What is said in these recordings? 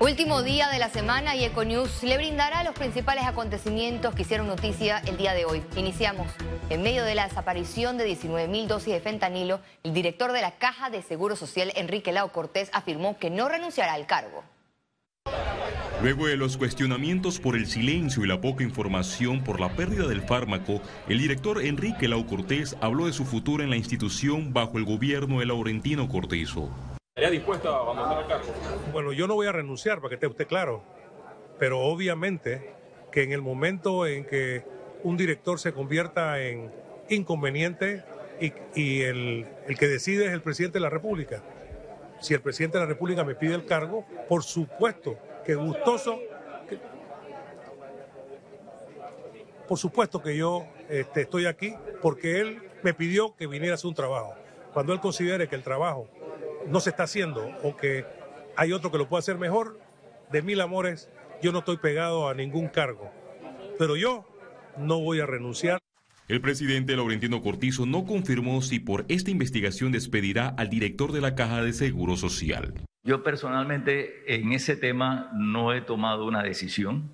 Último día de la semana y Econews le brindará los principales acontecimientos que hicieron noticia el día de hoy. Iniciamos. En medio de la desaparición de 19.000 dosis de fentanilo, el director de la Caja de Seguro Social, Enrique Lao Cortés, afirmó que no renunciará al cargo. Luego de los cuestionamientos por el silencio y la poca información por la pérdida del fármaco, el director Enrique Lau Cortés habló de su futuro en la institución bajo el gobierno de Laurentino Cortizo. ¿Estaría dispuesto a abandonar el cargo? Bueno, yo no voy a renunciar, para que esté usted claro, pero obviamente que en el momento en que un director se convierta en inconveniente y, el, el que decide es el presidente de la República. Si el presidente de la República me pide el cargo, por supuesto que gustoso. por supuesto que yo este, estoy aquí porque él me pidió que viniera a hacer un trabajo. Cuando él considere que el trabajo no se está haciendo o que hay otro que lo puede hacer mejor, de mil amores, yo no estoy pegado a ningún cargo. Pero yo no voy a renunciar. El presidente Laurentino Cortizo no confirmó si por esta investigación despedirá al director de la Caja de Seguro Social. Yo personalmente en ese tema no he tomado una decisión.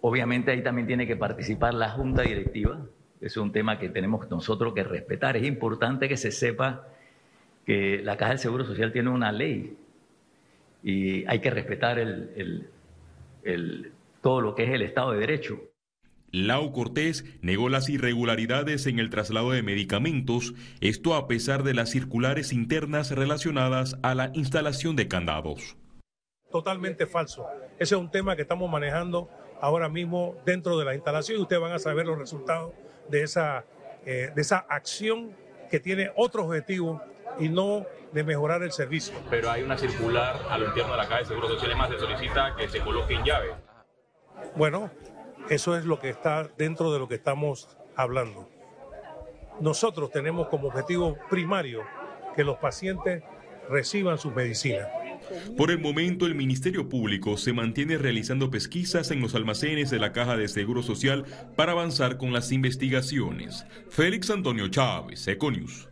Obviamente ahí también tiene que participar la junta directiva. Es un tema que tenemos nosotros que respetar. Es importante que se sepa que la Caja del Seguro Social tiene una ley y hay que respetar todo lo que es el Estado de Derecho. Lau Cortés negó las irregularidades en el traslado de medicamentos, esto a pesar de las circulares internas relacionadas a la instalación de candados. Totalmente falso. Ese es un tema que estamos manejando ahora mismo dentro de la instalación y ustedes van a saber los resultados de esa, eh, de esa acción que tiene otro objetivo y no de mejorar el servicio. Pero hay una circular a lo interno de la Caja de Seguro Social, más se solicita que se coloque en llave. Bueno, eso es lo que está dentro de lo que estamos hablando. Nosotros tenemos como objetivo primario que los pacientes reciban sus medicinas. Por el momento, el Ministerio Público se mantiene realizando pesquisas en los almacenes de la Caja de Seguro Social para avanzar con las investigaciones. Félix Antonio Chávez, Econius.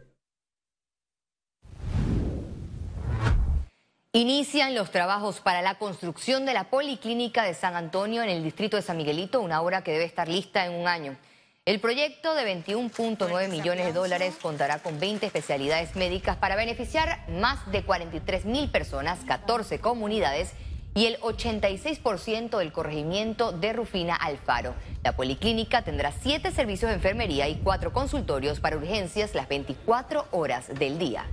Inician los trabajos para la construcción de la Policlínica de San Antonio en el distrito de San Miguelito, una obra que debe estar lista en un año. El proyecto de 21.9 millones de dólares contará con 20 especialidades médicas para beneficiar más de 43 mil personas, 14 comunidades y el 86% del corregimiento de Rufina Alfaro. La policlínica tendrá 7 servicios de enfermería y 4 consultorios para urgencias las 24 horas del día.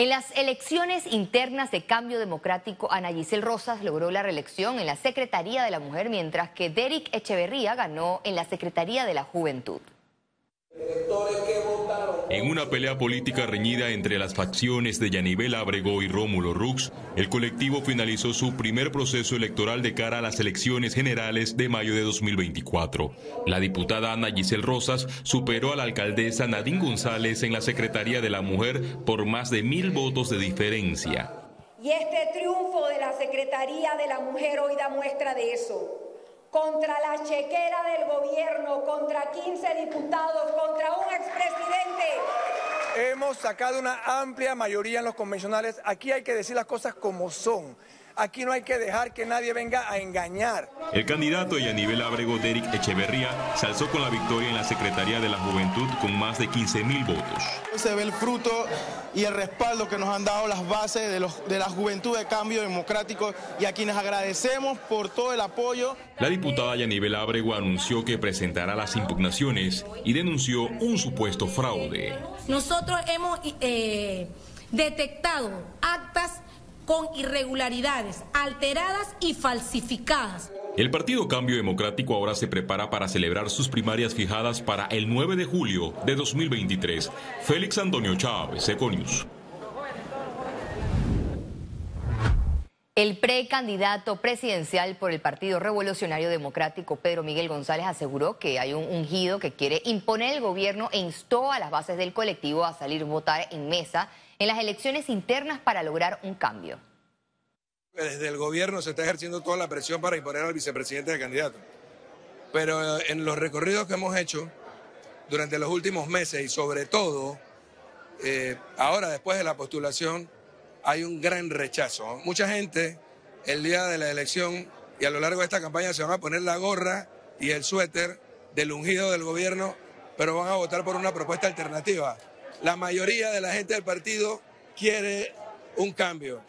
En las elecciones internas de cambio democrático, Ana Giselle Rosas logró la reelección en la Secretaría de la Mujer, mientras que Derek Echeverría ganó en la Secretaría de la Juventud. En una pelea política reñida entre las facciones de Yanibel Abrego y Rómulo Rux, el colectivo finalizó su primer proceso electoral de cara a las elecciones generales de mayo de 2024. La diputada Ana Giselle Rosas superó a la alcaldesa Nadine González en la Secretaría de la Mujer por más de mil votos de diferencia. Y este triunfo de la Secretaría de la Mujer hoy da muestra de eso contra la chequera del gobierno, contra 15 diputados, contra un expresidente. Hemos sacado una amplia mayoría en los convencionales. Aquí hay que decir las cosas como son. Aquí no hay que dejar que nadie venga a engañar. El candidato y a nivel Abrego, Derek Echeverría, se alzó con la victoria en la Secretaría de la Juventud con más de 15 mil votos. Se ve el fruto y el respaldo que nos han dado las bases de, los, de la Juventud de Cambio Democrático y a quienes agradecemos por todo el apoyo. La diputada Yanivel Abrego anunció que presentará las impugnaciones y denunció un supuesto fraude. Nosotros hemos eh, detectado actas con irregularidades, alteradas y falsificadas. El Partido Cambio Democrático ahora se prepara para celebrar sus primarias fijadas para el 9 de julio de 2023. Félix Antonio Chávez, Econius. El precandidato presidencial por el Partido Revolucionario Democrático, Pedro Miguel González, aseguró que hay un ungido que quiere imponer el gobierno e instó a las bases del colectivo a salir a votar en mesa en las elecciones internas para lograr un cambio. Desde el gobierno se está ejerciendo toda la presión para imponer al vicepresidente de candidato. Pero eh, en los recorridos que hemos hecho durante los últimos meses y sobre todo eh, ahora después de la postulación, hay un gran rechazo. Mucha gente el día de la elección y a lo largo de esta campaña se van a poner la gorra y el suéter del ungido del gobierno, pero van a votar por una propuesta alternativa. La mayoría de la gente del partido quiere un cambio.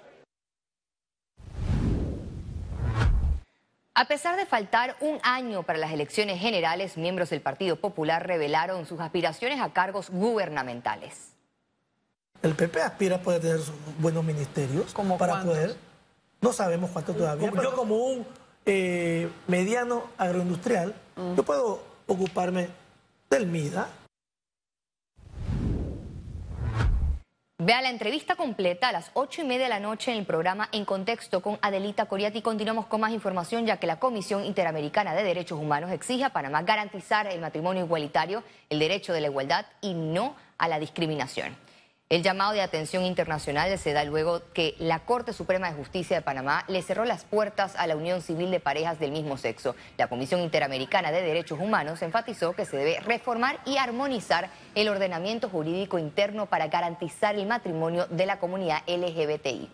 A pesar de faltar un año para las elecciones generales, miembros del Partido Popular revelaron sus aspiraciones a cargos gubernamentales. El PP aspira a poder tener buenos ministerios para poder. No sabemos cuánto todavía. yo como un eh, mediano agroindustrial, mm. yo puedo ocuparme del MIDA, Vea la entrevista completa a las ocho y media de la noche en el programa En Contexto con Adelita Coriati. Continuamos con más información ya que la Comisión Interamericana de Derechos Humanos exige a Panamá garantizar el matrimonio igualitario, el derecho de la igualdad y no a la discriminación. El llamado de atención internacional se da luego que la Corte Suprema de Justicia de Panamá le cerró las puertas a la unión civil de parejas del mismo sexo. La Comisión Interamericana de Derechos Humanos enfatizó que se debe reformar y armonizar el ordenamiento jurídico interno para garantizar el matrimonio de la comunidad LGBTI.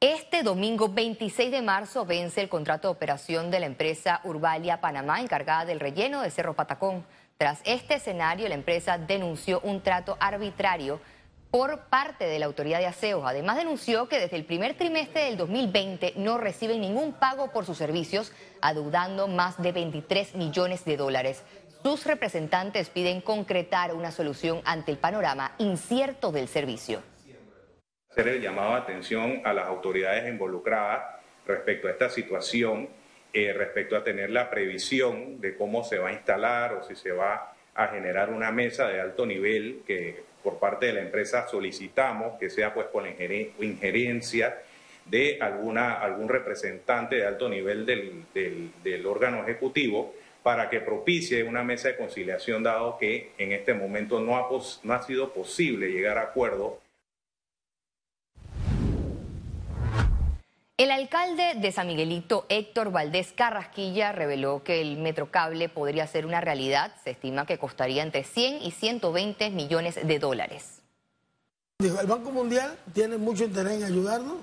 Este domingo 26 de marzo vence el contrato de operación de la empresa Urbalia Panamá encargada del relleno de Cerro Patacón. Tras este escenario, la empresa denunció un trato arbitrario por parte de la autoridad de aseo. Además, denunció que desde el primer trimestre del 2020 no reciben ningún pago por sus servicios, adeudando más de 23 millones de dólares. Sus representantes piden concretar una solución ante el panorama incierto del servicio. Hacer el llamado atención a las autoridades involucradas respecto a esta situación eh, respecto a tener la previsión de cómo se va a instalar o si se va a generar una mesa de alto nivel que por parte de la empresa solicitamos que sea pues con la injerencia de alguna, algún representante de alto nivel del, órgano ejecutivo para que propicie una mesa de conciliación dado que en este momento no ha, no ha sido posible llegar a acuerdo El alcalde de San Miguelito, Héctor Valdés Carrasquilla, reveló que el metrocable podría ser una realidad. Se estima que costaría entre 100 y 120 millones de dólares. el Banco Mundial tiene mucho interés en ayudarnos.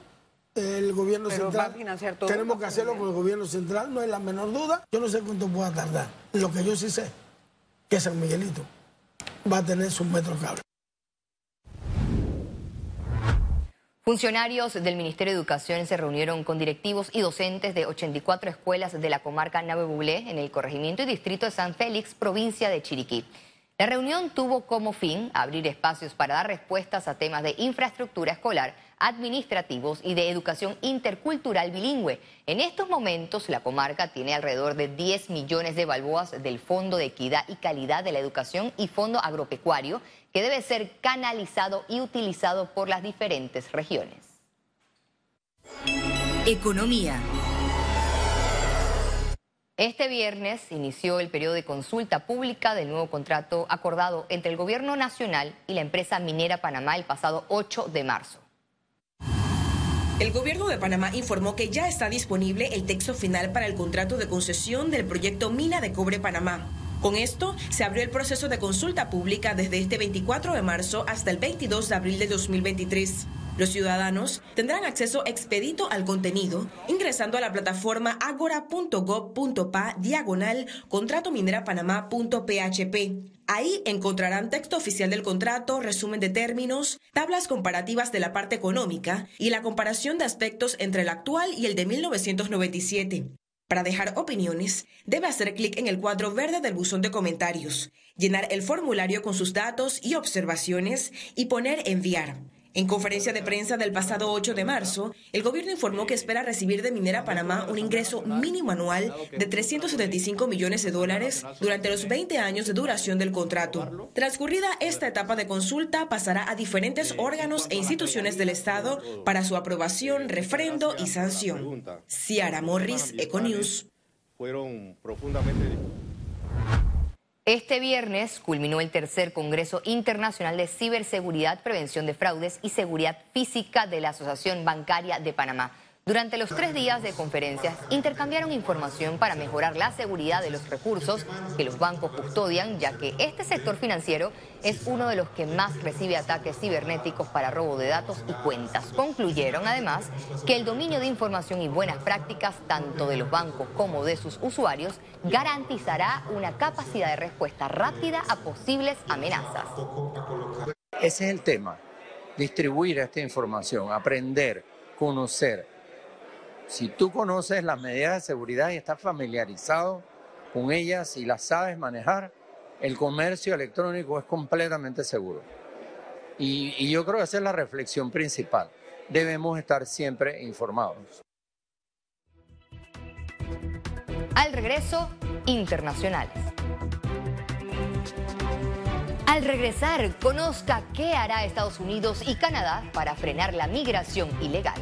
El gobierno central. tenemos que hacerlo con el gobierno central, no hay la menor duda. Yo no sé cuánto pueda tardar. Lo que yo sí sé, que San Miguelito va a tener su metrocable. Funcionarios del Ministerio de Educación se reunieron con directivos y docentes de 84 escuelas de la comarca Nave Buglé en el corregimiento y distrito de San Félix, provincia de Chiriquí. La reunión tuvo como fin abrir espacios para dar respuestas a temas de infraestructura escolar, administrativos y de educación intercultural bilingüe. En estos momentos, la comarca tiene alrededor de 10 millones de balboas del Fondo de Equidad y Calidad de la Educación y Fondo Agropecuario, que debe ser canalizado y utilizado por las diferentes regiones. Economía. Este viernes inició el periodo de consulta pública del nuevo contrato acordado entre el Gobierno Nacional y la empresa minera Panamá el pasado 8 de marzo. El gobierno de Panamá informó que ya está disponible el texto final para el contrato de concesión del proyecto Mina de Cobre Panamá. Con esto, se abrió el proceso de consulta pública desde este 24 de marzo hasta el 22 de abril de 2023. Los ciudadanos tendrán acceso expedito al contenido ingresando a la plataforma agora.gov.pa diagonal contrato minera panamá.php. Ahí encontrarán texto oficial del contrato, resumen de términos, tablas comparativas de la parte económica y la comparación de aspectos entre el actual y el de 1997. Para dejar opiniones, debe hacer clic en el cuadro verde del buzón de comentarios, llenar el formulario con sus datos y observaciones y poner enviar. En conferencia de prensa del pasado 8 de marzo, el gobierno informó que espera recibir de Minera Panamá un ingreso mínimo anual de 375 millones de dólares durante los 20 años de duración del contrato. Transcurrida esta etapa de consulta, pasará a diferentes órganos e instituciones del Estado para su aprobación, refrendo y sanción. Ciara Morris, Econews. Fueron profundamente este viernes culminó el tercer Congreso Internacional de Ciberseguridad, Prevención de Fraudes y Seguridad Física de la Asociación Bancaria de Panamá. Durante los tres días de conferencias intercambiaron información para mejorar la seguridad de los recursos que los bancos custodian, ya que este sector financiero es uno de los que más recibe ataques cibernéticos para robo de datos y cuentas. Concluyeron además que el dominio de información y buenas prácticas, tanto de los bancos como de sus usuarios, garantizará una capacidad de respuesta rápida a posibles amenazas. Ese es el tema, distribuir esta información, aprender, conocer si tú conoces las medidas de seguridad y estás familiarizado con ellas y las sabes manejar, el comercio electrónico es completamente seguro. Y, yo creo que esa es la reflexión principal. Debemos estar siempre informados. Al regreso, internacionales. Al regresar, conozca qué hará Estados Unidos y Canadá para frenar la migración ilegal.